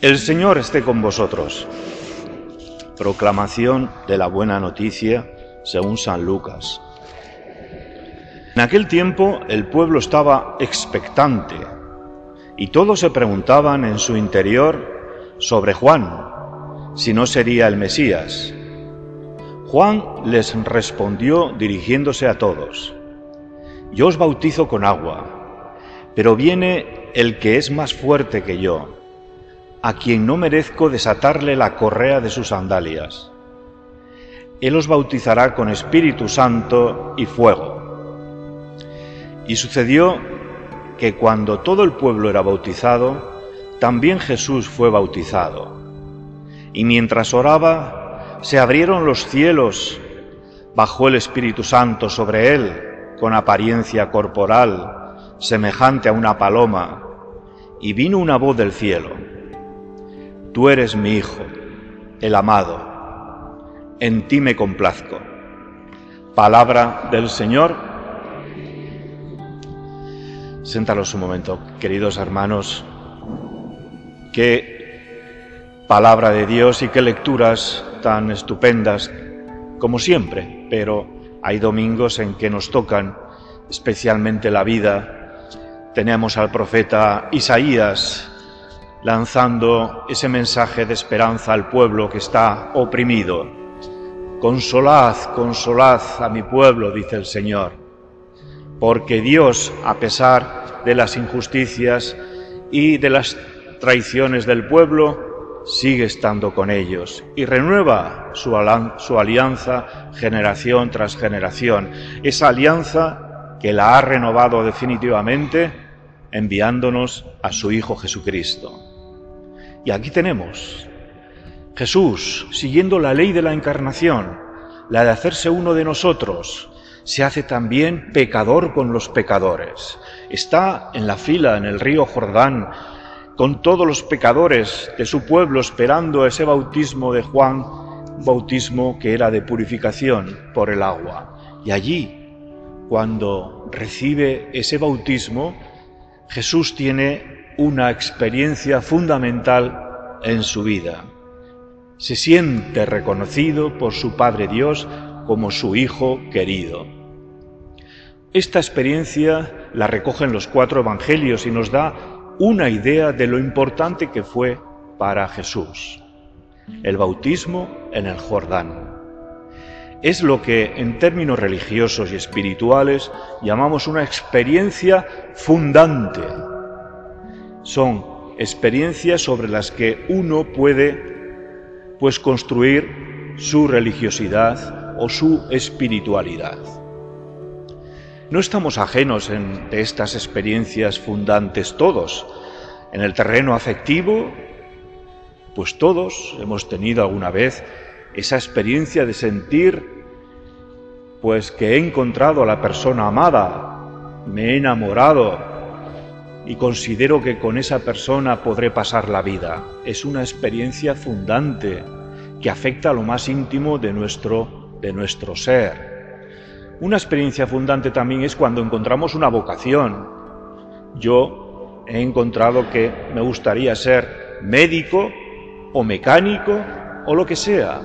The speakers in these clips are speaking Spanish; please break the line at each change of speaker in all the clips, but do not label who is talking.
El Señor esté con vosotros. Proclamación de la buena noticia según San Lucas. En aquel tiempo el pueblo estaba expectante y todos se preguntaban en su interior sobre Juan, si no sería el Mesías. Juan les respondió dirigiéndose a todos, Yo os bautizo con agua, pero viene el que es más fuerte que yo a quien no merezco desatarle la correa de sus sandalias. Él os bautizará con Espíritu Santo y fuego. Y sucedió que cuando todo el pueblo era bautizado, también Jesús fue bautizado. Y mientras oraba, se abrieron los cielos, bajó el Espíritu Santo sobre él, con apariencia corporal, semejante a una paloma, y vino una voz del cielo Tú eres mi Hijo, el amado, en ti me complazco. Palabra del Señor. Séntalos un momento, queridos hermanos. Qué palabra de Dios y qué lecturas tan estupendas, como siempre, pero hay domingos en que nos tocan especialmente la vida. Tenemos al profeta Isaías lanzando ese mensaje de esperanza al pueblo que está oprimido. Consolad, consolad a mi pueblo, dice el Señor, porque Dios, a pesar de las injusticias y de las traiciones del pueblo, sigue estando con ellos y renueva su, alianza generación tras generación, esa alianza que la ha renovado definitivamente enviándonos a su Hijo Jesucristo. Y aquí tenemos Jesús, siguiendo la ley de la encarnación, la de hacerse uno de nosotros, se hace también pecador con los pecadores. Está en la fila, en el río Jordán, con todos los pecadores de su pueblo esperando ese bautismo de Juan, bautismo que era de purificación por el agua. Y allí, cuando recibe ese bautismo, Jesús tiene una experiencia fundamental en su vida. Se siente reconocido por su Padre Dios como su Hijo querido. Esta experiencia la recogen los cuatro evangelios y nos da una idea de lo importante que fue para Jesús. El bautismo en el Jordán. Es lo que en términos religiosos y espirituales llamamos una experiencia fundante son experiencias sobre las que uno puede pues construir su religiosidad o su espiritualidad. No estamos ajenos en, de estas experiencias fundantes todos. En el terreno afectivo, pues todos hemos tenido alguna vez esa experiencia de sentir pues que he encontrado a la persona amada, me he enamorado, y considero que con esa persona podré pasar la vida. Es una experiencia fundante que afecta a lo más íntimo de nuestro, de nuestro ser. Una experiencia fundante también es cuando encontramos una vocación. Yo he encontrado que me gustaría ser médico o mecánico o lo que sea.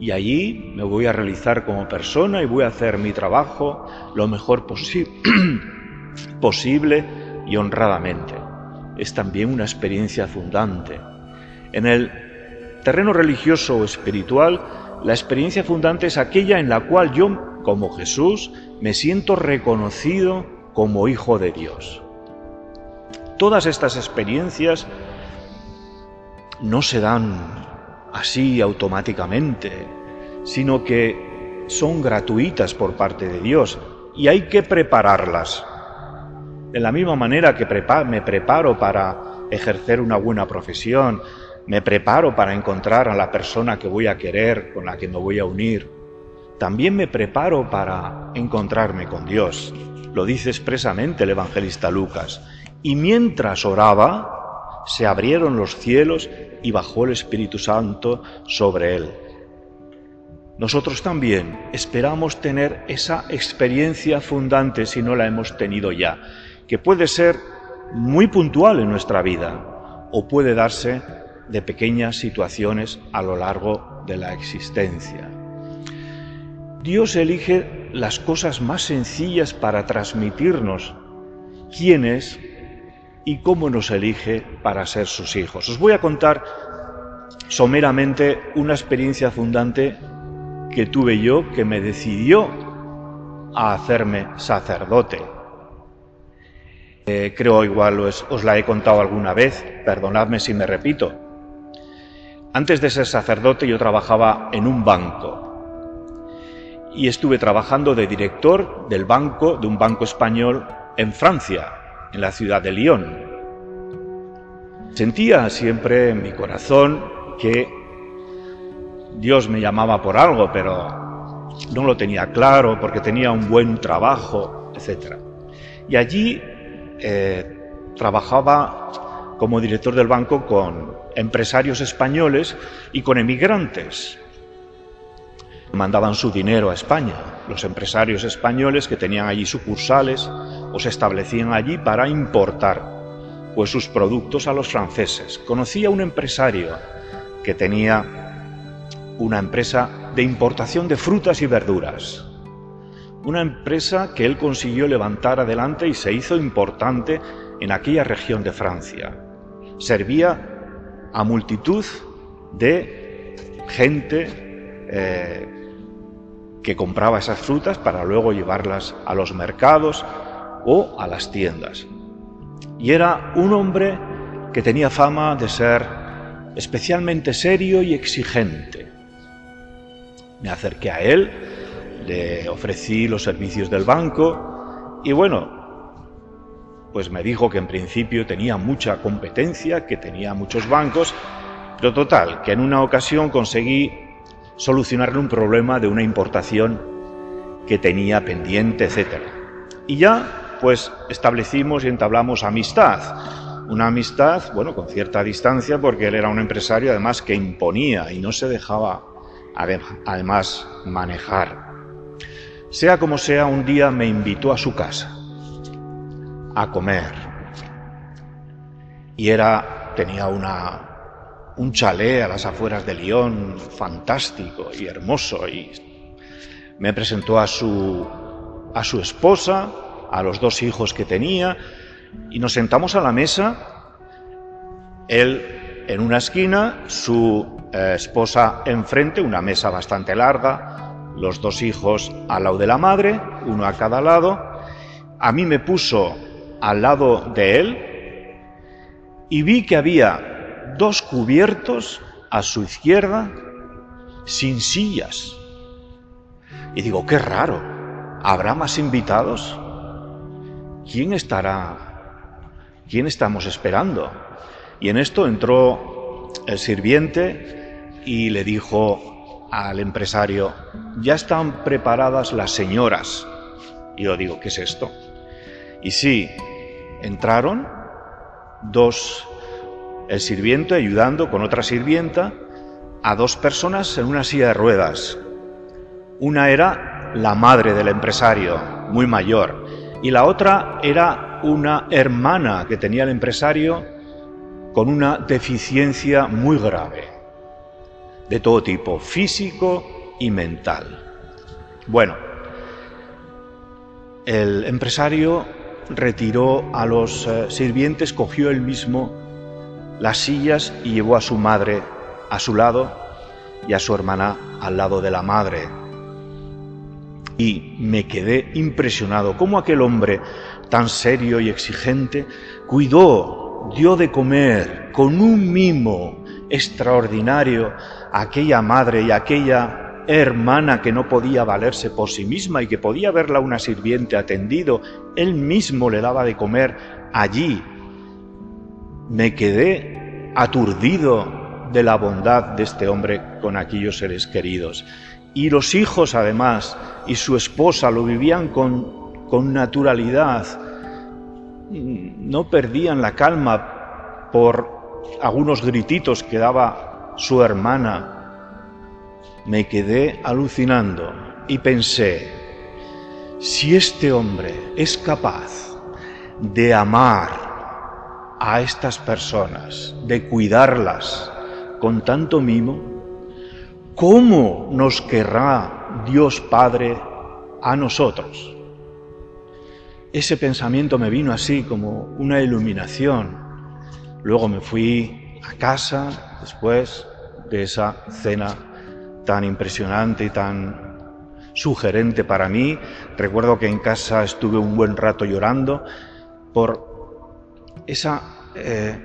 Y allí me voy a realizar como persona y voy a hacer mi trabajo lo mejor posible y honradamente. Es también una experiencia fundante. En el terreno religioso o espiritual, la experiencia fundante es aquella en la cual yo, como Jesús, me siento reconocido como hijo de Dios. Todas estas experiencias no se dan así automáticamente, sino que son gratuitas por parte de Dios y hay que prepararlas. De la misma manera que me preparo para ejercer una buena profesión, me preparo para encontrar a la persona que voy a querer, con la que me voy a unir, también me preparo para encontrarme con Dios. Lo dice expresamente el evangelista Lucas. Y mientras oraba, se abrieron los cielos y bajó el Espíritu Santo sobre él. Nosotros también esperamos tener esa experiencia fundante si no la hemos tenido ya que puede ser muy puntual en nuestra vida o puede darse de pequeñas situaciones a lo largo de la existencia. Dios elige las cosas más sencillas para transmitirnos quién es y cómo nos elige para ser sus hijos. Os voy a contar someramente una experiencia fundante que tuve yo que me decidió a hacerme sacerdote. Eh, creo igual os, os la he contado alguna vez, perdonadme si me repito. Antes de ser sacerdote yo trabajaba en un banco y estuve trabajando de director del banco, de un banco español en Francia, en la ciudad de Lyon. Sentía siempre en mi corazón que Dios me llamaba por algo, pero no lo tenía claro porque tenía un buen trabajo, etc. Y allí eh, trabajaba como director del banco con empresarios españoles y con emigrantes. Mandaban su dinero a España. Los empresarios españoles que tenían allí sucursales o se establecían allí para importar pues sus productos a los franceses. Conocí a un empresario que tenía una empresa de importación de frutas y verduras. Una empresa que él consiguió levantar adelante y se hizo importante en aquella región de Francia. Servía a multitud de gente eh, que compraba esas frutas para luego llevarlas a los mercados o a las tiendas. Y era un hombre que tenía fama de ser especialmente serio y exigente. Me acerqué a él, le ofrecí los servicios del banco y bueno, pues me dijo que en principio tenía mucha competencia, que tenía muchos bancos, pero total, que en una ocasión conseguí solucionarle un problema de una importación que tenía pendiente, etc. Y ya, pues establecimos y entablamos amistad. Una amistad, bueno, con cierta distancia, porque él era un empresario además que imponía y no se dejaba además manejar. Sea como sea, un día me invitó a su casa a comer. Y era, tenía una, un chalet a las afueras de Lyon, fantástico y hermoso, y me presentó a su, a su esposa, a los dos hijos que tenía, y nos sentamos a la mesa, él en una esquina, su eh, esposa enfrente, una mesa bastante larga, los dos hijos al lado de la madre, uno a cada lado, a mí me puso al lado de él y vi que había dos cubiertos a su izquierda sin sillas. Y digo, qué raro, ¿habrá más invitados? ¿Quién estará? ¿Quién estamos esperando? Y en esto entró el sirviente y le dijo al empresario, ya están preparadas las señoras. Y yo digo, ¿qué es esto? Y sí, entraron dos el sirviente ayudando con otra sirvienta a dos personas en una silla de ruedas. Una era la madre del empresario, muy mayor, y la otra era una hermana que tenía el empresario con una deficiencia muy grave, de todo tipo, físico y mental. Bueno, el empresario retiró a los eh, sirvientes, cogió él mismo las sillas y llevó a su madre a su lado y a su hermana al lado de la madre. Y me quedé impresionado cómo aquel hombre tan serio y exigente cuidó, dio de comer con un mimo extraordinario aquella madre y aquella hermana que no podía valerse por sí misma y que podía verla una sirviente atendido, él mismo le daba de comer allí me quedé aturdido de la bondad de este hombre con aquellos seres queridos. Y los hijos, además, y su esposa lo vivían con, con naturalidad. No perdían la calma por algunos grititos que daba su hermana. Me quedé alucinando y pensé, si este hombre es capaz de amar a estas personas, de cuidarlas con tanto mimo, ¿cómo nos querrá Dios Padre a nosotros? Ese pensamiento me vino así como una iluminación. Luego me fui a casa después de esa cena tan impresionante y tan sugerente para mí. Recuerdo que en casa estuve un buen rato llorando por esa eh,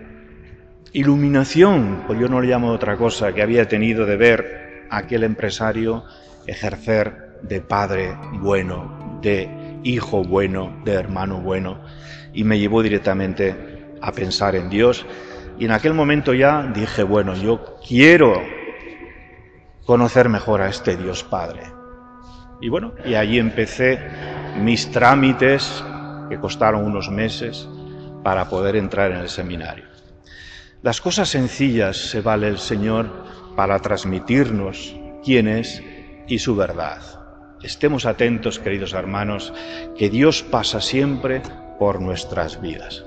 iluminación, pues yo no le llamo otra cosa, que había tenido de ver a aquel empresario ejercer de padre bueno, de hijo bueno, de hermano bueno, y me llevó directamente a pensar en Dios. Y en aquel momento ya dije, bueno, yo quiero conocer mejor a este Dios Padre. Y bueno, y allí empecé mis trámites, que costaron unos meses, para poder entrar en el seminario. Las cosas sencillas se vale el Señor para transmitirnos quién es y su verdad. Estemos atentos, queridos hermanos, que Dios pasa siempre por nuestras vidas.